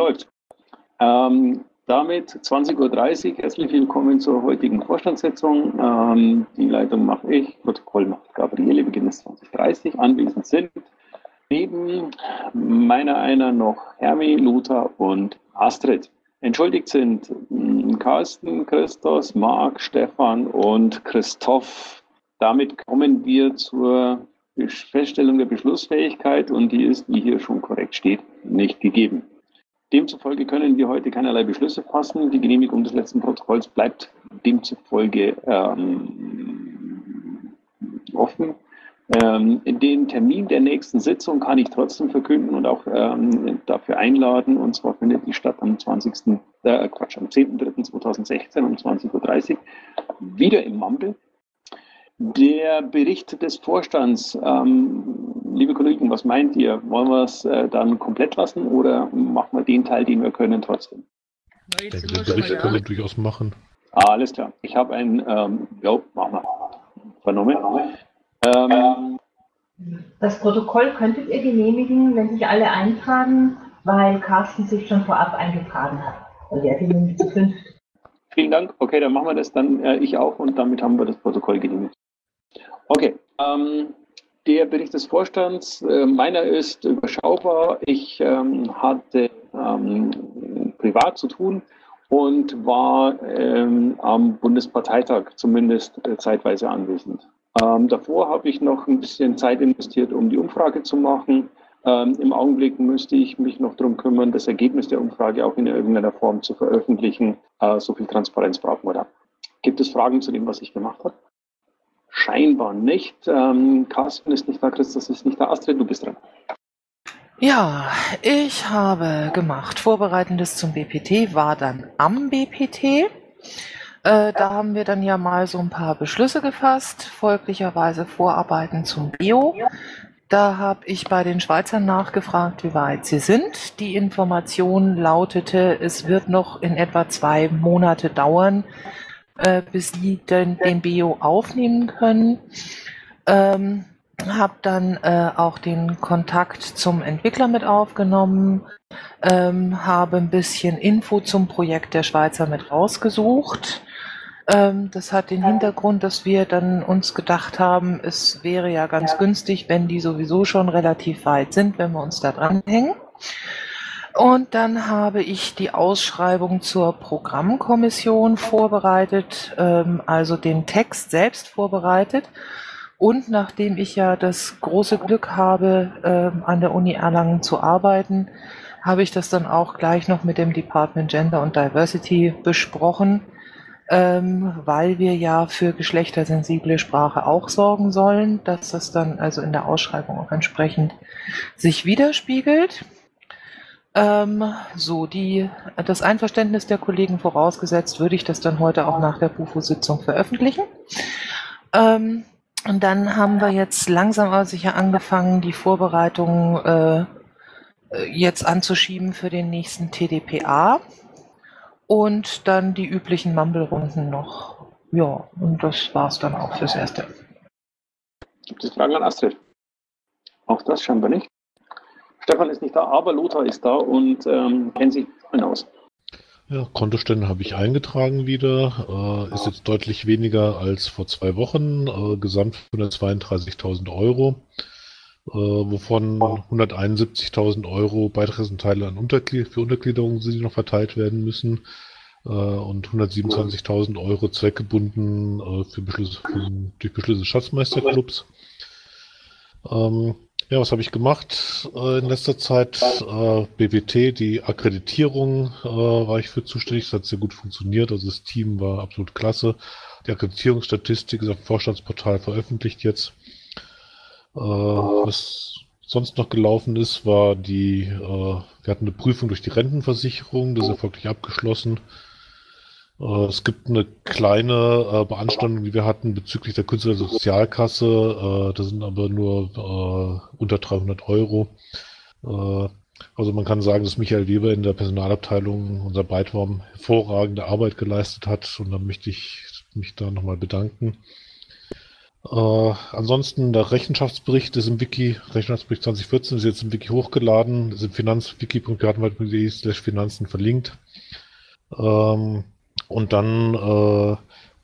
Läuft. Ähm, damit 20.30 Uhr, herzlich willkommen zur heutigen Vorstandssitzung. Ähm, die Leitung mache ich, Protokoll macht Gabriele, Beginn ist 20.30 Anwesend sind neben meiner einer noch Hermi, Luther und Astrid. Entschuldigt sind hm, Carsten, Christos, Marc, Stefan und Christoph. Damit kommen wir zur Feststellung der Beschlussfähigkeit und die ist, wie hier schon korrekt steht, nicht gegeben. Demzufolge können wir heute keinerlei Beschlüsse fassen. Die Genehmigung des letzten Protokolls bleibt demzufolge ähm, offen. Ähm, den Termin der nächsten Sitzung kann ich trotzdem verkünden und auch ähm, dafür einladen. Und zwar findet die statt am 20. Äh, Quatsch, am 10.03.2016 um 20.30 Uhr wieder im Mumble. Der Bericht des Vorstands, ähm, liebe Kollegen, was meint ihr? Wollen wir es äh, dann komplett lassen oder machen wir den Teil, den wir können, trotzdem? Ich denke, den Bericht können wir durchaus machen. Ah, alles klar. Ich habe ein, ähm, ja, machen wir. Vernommen. Ähm, das Protokoll könntet ihr genehmigen, wenn sich alle eintragen, weil Carsten sich schon vorab eingetragen hat. Also er genehmigt zu fünf. Vielen Dank. Okay, dann machen wir das dann äh, ich auch und damit haben wir das Protokoll genehmigt. Okay, ähm, der Bericht des Vorstands, äh, meiner ist überschaubar. Ich ähm, hatte ähm, privat zu tun und war ähm, am Bundesparteitag zumindest äh, zeitweise anwesend. Ähm, davor habe ich noch ein bisschen Zeit investiert, um die Umfrage zu machen. Ähm, Im Augenblick müsste ich mich noch darum kümmern, das Ergebnis der Umfrage auch in irgendeiner Form zu veröffentlichen. Äh, so viel Transparenz brauchen wir da. Gibt es Fragen zu dem, was ich gemacht habe? Scheinbar nicht. Ähm, Carsten ist nicht da, Christus ist nicht da. Astrid, du bist dran. Ja, ich habe gemacht. Vorbereitendes zum BPT war dann am BPT. Äh, da haben wir dann ja mal so ein paar Beschlüsse gefasst, folglicherweise Vorarbeiten zum Bio. Da habe ich bei den Schweizern nachgefragt, wie weit sie sind. Die Information lautete, es wird noch in etwa zwei Monate dauern, äh, bis die den, den Bio aufnehmen können. Ähm, habe dann äh, auch den Kontakt zum Entwickler mit aufgenommen, ähm, habe ein bisschen Info zum Projekt der Schweizer mit rausgesucht. Ähm, das hat den Hintergrund, dass wir dann uns gedacht haben, es wäre ja ganz günstig, wenn die sowieso schon relativ weit sind, wenn wir uns da dranhängen. Und dann habe ich die Ausschreibung zur Programmkommission vorbereitet, ähm, also den Text selbst vorbereitet. Und nachdem ich ja das große Glück habe, ähm, an der Uni Erlangen zu arbeiten, habe ich das dann auch gleich noch mit dem Department Gender und Diversity besprochen, ähm, weil wir ja für geschlechtersensible Sprache auch sorgen sollen, dass das dann also in der Ausschreibung auch entsprechend sich widerspiegelt. Ähm, so, die, das Einverständnis der Kollegen vorausgesetzt, würde ich das dann heute auch nach der BUFO-Sitzung veröffentlichen. Ähm, und dann haben wir jetzt langsam aber sicher angefangen, die Vorbereitungen äh, jetzt anzuschieben für den nächsten TDPA. Und dann die üblichen Mumble-Runden noch. Ja, und das war's dann auch fürs Erste. Gibt es Fragen an Astrid? Auch das scheinbar nicht. Stefan ist nicht da, aber Lothar ist da und ähm, kennt sich aus. Ja, Kontostände habe ich eingetragen wieder. Äh, ist jetzt deutlich weniger als vor zwei Wochen. Äh, gesamt 132.000 Euro, äh, wovon 171.000 Euro Beitragsanteile an Unterglied für Untergliederungen sind, die noch verteilt werden müssen. Äh, und 127.000 Euro zweckgebunden äh, für Beschlüsse, für, durch Beschlüsse des Schatzmeisterclubs. Ähm, ja, was habe ich gemacht äh, in letzter Zeit? Äh, BWT, die Akkreditierung äh, war ich für zuständig. Das hat sehr gut funktioniert. Also das Team war absolut klasse. Die Akkreditierungsstatistik ist auf dem Vorstandsportal veröffentlicht jetzt. Äh, was sonst noch gelaufen ist, war die, äh, wir hatten eine Prüfung durch die Rentenversicherung. Das ist erfolgreich abgeschlossen. Äh, es gibt eine kleine äh, Beanstandung, die wir hatten bezüglich der Künstlersozialkasse. Äh, das sind aber nur unter 300 Euro. Also man kann sagen, dass Michael Weber in der Personalabteilung, unser Beitwurm, hervorragende Arbeit geleistet hat und da möchte ich mich da nochmal bedanken. Äh, ansonsten, der Rechenschaftsbericht ist im Wiki, Rechenschaftsbericht 2014 ist jetzt im Wiki hochgeladen, ist im finanzwiki.gartenwald.de slash Finanzen verlinkt. Ähm, und dann, äh,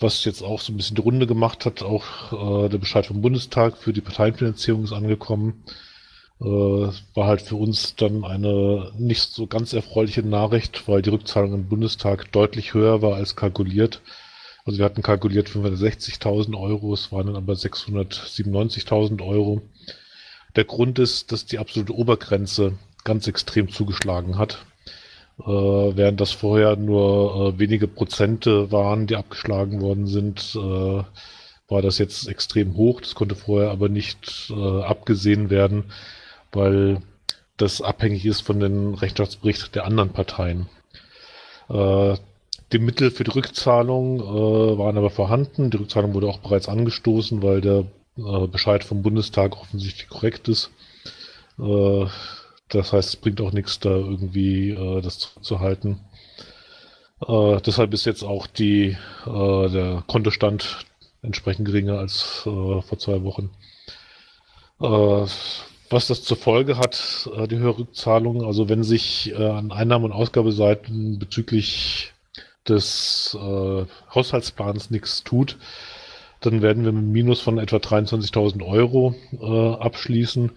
was jetzt auch so ein bisschen die Runde gemacht hat, auch äh, der Bescheid vom Bundestag für die Parteienfinanzierung ist angekommen. Äh, war halt für uns dann eine nicht so ganz erfreuliche Nachricht, weil die Rückzahlung im Bundestag deutlich höher war als kalkuliert. Also wir hatten kalkuliert 560.000 Euro, es waren dann aber 697.000 Euro. Der Grund ist, dass die absolute Obergrenze ganz extrem zugeschlagen hat. Äh, während das vorher nur äh, wenige Prozente waren, die abgeschlagen worden sind, äh, war das jetzt extrem hoch. Das konnte vorher aber nicht äh, abgesehen werden, weil das abhängig ist von den Rechenschaftsberichten der anderen Parteien. Äh, die Mittel für die Rückzahlung äh, waren aber vorhanden. Die Rückzahlung wurde auch bereits angestoßen, weil der Bescheid vom Bundestag offensichtlich korrekt ist. Äh, das heißt, es bringt auch nichts, da irgendwie äh, das zurückzuhalten. Äh, deshalb ist jetzt auch die, äh, der Kontostand entsprechend geringer als vor zwei Wochen. was das zur Folge hat, die höhere Rückzahlung, also wenn sich an Einnahmen- und Ausgabeseiten bezüglich des äh, Haushaltsplans nichts tut, dann werden wir mit einem Minus von etwa 23.000 Euro äh, abschließen.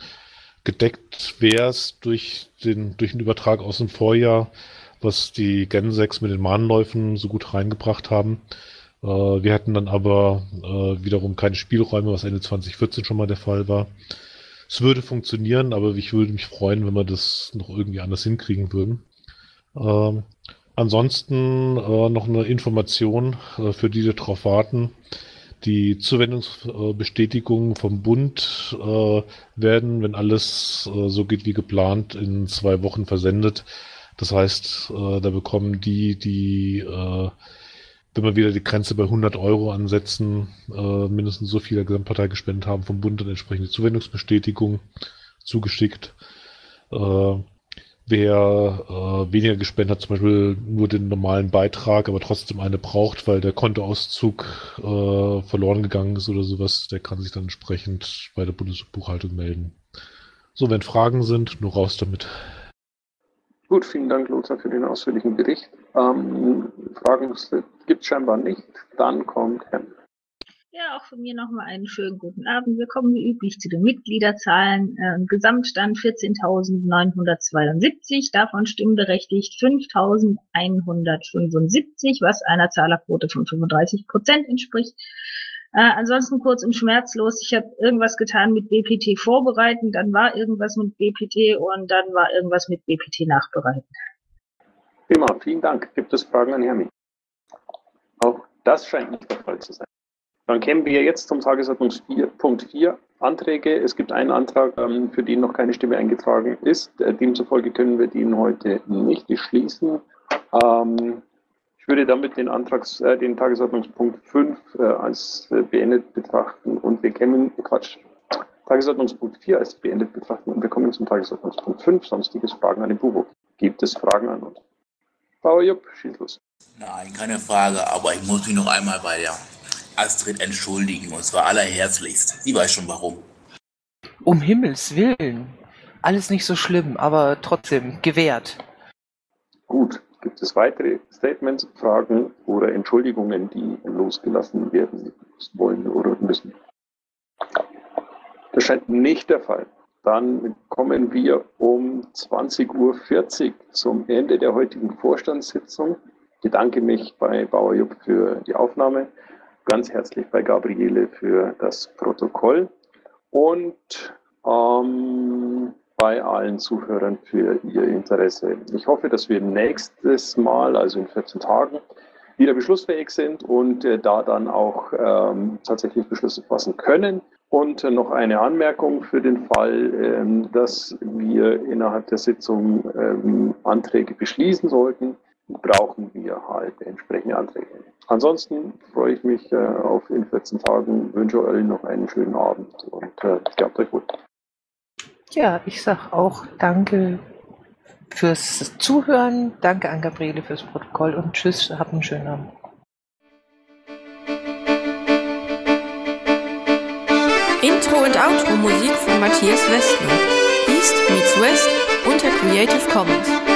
Gedeckt wäre es durch den, durch den Übertrag aus dem Vorjahr, was die Gen 6 mit den Mahnläufen so gut reingebracht haben. Äh, wir hätten dann aber äh, wiederum keine Spielräume, was Ende 2014 schon mal der Fall war. Es würde funktionieren, aber ich würde mich freuen, wenn wir das noch irgendwie anders hinkriegen würden. Ähm, Ansonsten äh, noch eine Information äh, für die, die darauf warten. Die Zuwendungsbestätigungen vom Bund äh, werden, wenn alles äh, so geht wie geplant, in zwei Wochen versendet. Das heißt, äh, da bekommen die, die, äh, wenn wir wieder die Grenze bei 100 Euro ansetzen, mindestens so viel der Gesamtpartei gespendet haben, vom Bund dann entsprechende Zuwendungsbestätigung zugeschickt. Wer äh, weniger gespendet hat, zum Beispiel nur den normalen Beitrag, aber trotzdem eine braucht, weil der Kontoauszug äh, verloren gegangen ist oder sowas, der kann sich dann entsprechend bei der Bundesbuchhaltung melden. So, wenn Fragen sind, nur raus damit. Gut, vielen Dank, Lothar, für den ausführlichen Bericht. Ähm, Fragen gibt es scheinbar nicht. Dann kommt Herrn ja, auch von mir nochmal einen schönen guten Abend. Wir kommen wie üblich zu den Mitgliederzahlen. Äh, Gesamtstand 14.972, davon stimmberechtigt 5.175, was einer Zahlerquote von 35 Prozent entspricht. Äh, ansonsten kurz und schmerzlos. Ich habe irgendwas getan mit BPT vorbereiten, dann war irgendwas mit BPT und dann war irgendwas mit BPT nachbereiten. Prima, vielen Dank. Gibt es Fragen an Hermi? Auch das scheint nicht der Fall zu sein. Dann kämen wir jetzt zum Tagesordnungspunkt 4, Anträge. Es gibt einen Antrag, ähm, für den noch keine Stimme eingetragen ist. Äh, demzufolge können wir den heute nicht beschließen. Ähm, ich würde damit den, Antrags, äh, den Tagesordnungspunkt 5 äh, als beendet betrachten und wir kämen, Quatsch, Tagesordnungspunkt 4 als beendet betrachten und wir kommen zum Tagesordnungspunkt 5, sonstiges Fragen an den Bubo. Gibt es Fragen an uns? Bauer Jupp, schieß los. Nein, keine Frage, aber ich muss mich noch einmal bei der Astrid entschuldigen, und zwar allerherzlichst. Sie weiß schon warum. Um Himmels Willen. Alles nicht so schlimm, aber trotzdem gewährt. Gut. Gibt es weitere Statements, Fragen oder Entschuldigungen, die losgelassen werden wollen oder müssen? Das scheint nicht der Fall. Dann kommen wir um 20.40 Uhr zum Ende der heutigen Vorstandssitzung. Ich bedanke mich bei Bauer Jupp für die Aufnahme ganz herzlich bei Gabriele für das Protokoll und ähm, bei allen Zuhörern für ihr Interesse. Ich hoffe, dass wir nächstes Mal, also in 14 Tagen, wieder beschlussfähig sind und äh, da dann auch ähm, tatsächlich Beschlüsse fassen können. Und äh, noch eine Anmerkung für den Fall, ähm, dass wir innerhalb der Sitzung ähm, Anträge beschließen sollten, brauchen wir halt entsprechende Anträge. Ansonsten freue ich mich äh, auf in 14 Tagen, wünsche euch noch einen schönen Abend und äh, gehabt euch gut. Ja, ich sage auch danke fürs Zuhören, danke an Gabriele fürs Protokoll und tschüss, habt einen schönen Abend. Intro und Outro Musik von Matthias Westner. East meets West unter Creative Commons.